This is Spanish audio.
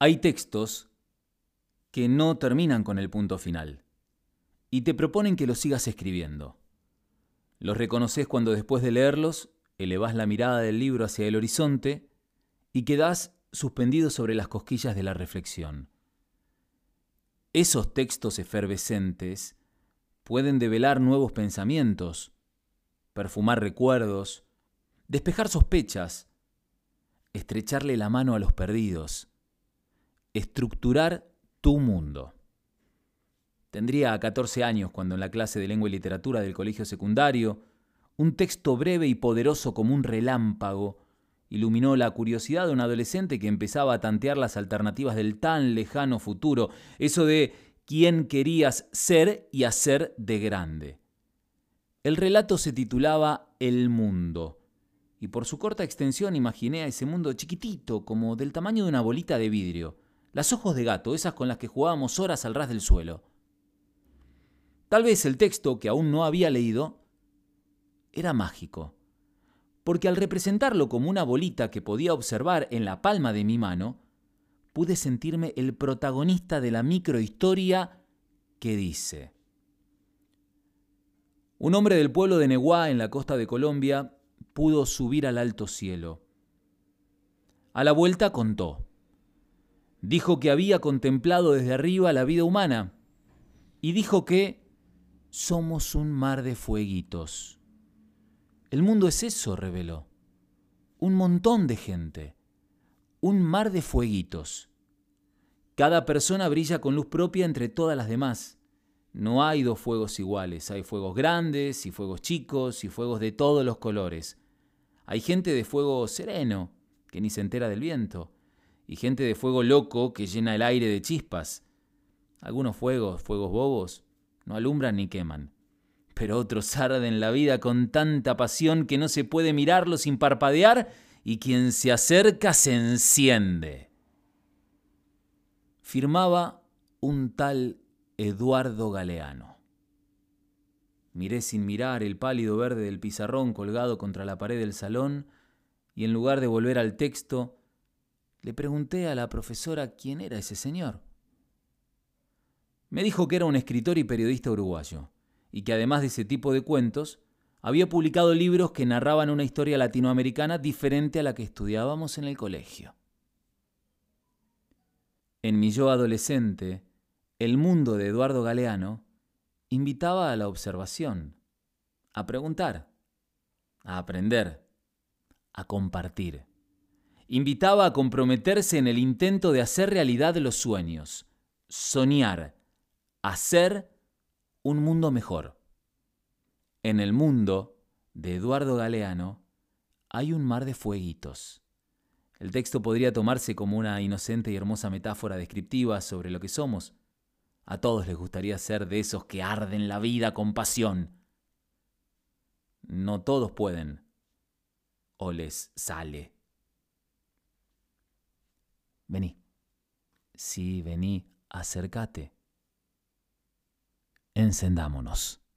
Hay textos que no terminan con el punto final y te proponen que los sigas escribiendo. Los reconoces cuando después de leerlos elevás la mirada del libro hacia el horizonte y quedás suspendido sobre las cosquillas de la reflexión. Esos textos efervescentes pueden develar nuevos pensamientos, perfumar recuerdos, despejar sospechas, estrecharle la mano a los perdidos, estructurar tu mundo. Tendría 14 años cuando en la clase de lengua y literatura del colegio secundario, un texto breve y poderoso como un relámpago iluminó la curiosidad de un adolescente que empezaba a tantear las alternativas del tan lejano futuro, eso de quién querías ser y hacer de grande. El relato se titulaba El mundo, y por su corta extensión imaginé a ese mundo chiquitito, como del tamaño de una bolita de vidrio, las ojos de gato, esas con las que jugábamos horas al ras del suelo. Tal vez el texto, que aún no había leído, era mágico porque al representarlo como una bolita que podía observar en la palma de mi mano, pude sentirme el protagonista de la microhistoria que dice. Un hombre del pueblo de Neguá, en la costa de Colombia, pudo subir al alto cielo. A la vuelta contó. Dijo que había contemplado desde arriba la vida humana y dijo que somos un mar de fueguitos. El mundo es eso, reveló. Un montón de gente. Un mar de fueguitos. Cada persona brilla con luz propia entre todas las demás. No hay dos fuegos iguales. Hay fuegos grandes y fuegos chicos y fuegos de todos los colores. Hay gente de fuego sereno, que ni se entera del viento. Y gente de fuego loco que llena el aire de chispas. Algunos fuegos, fuegos bobos, no alumbran ni queman pero otros arden la vida con tanta pasión que no se puede mirarlo sin parpadear y quien se acerca se enciende. Firmaba un tal Eduardo Galeano. Miré sin mirar el pálido verde del pizarrón colgado contra la pared del salón y en lugar de volver al texto, le pregunté a la profesora quién era ese señor. Me dijo que era un escritor y periodista uruguayo y que además de ese tipo de cuentos, había publicado libros que narraban una historia latinoamericana diferente a la que estudiábamos en el colegio. En mi yo adolescente, el mundo de Eduardo Galeano invitaba a la observación, a preguntar, a aprender, a compartir. Invitaba a comprometerse en el intento de hacer realidad los sueños, soñar, hacer un mundo mejor. En el mundo de Eduardo Galeano hay un mar de fueguitos. El texto podría tomarse como una inocente y hermosa metáfora descriptiva sobre lo que somos. A todos les gustaría ser de esos que arden la vida con pasión. No todos pueden. O les sale. Vení. Sí, vení, acércate encendámonos.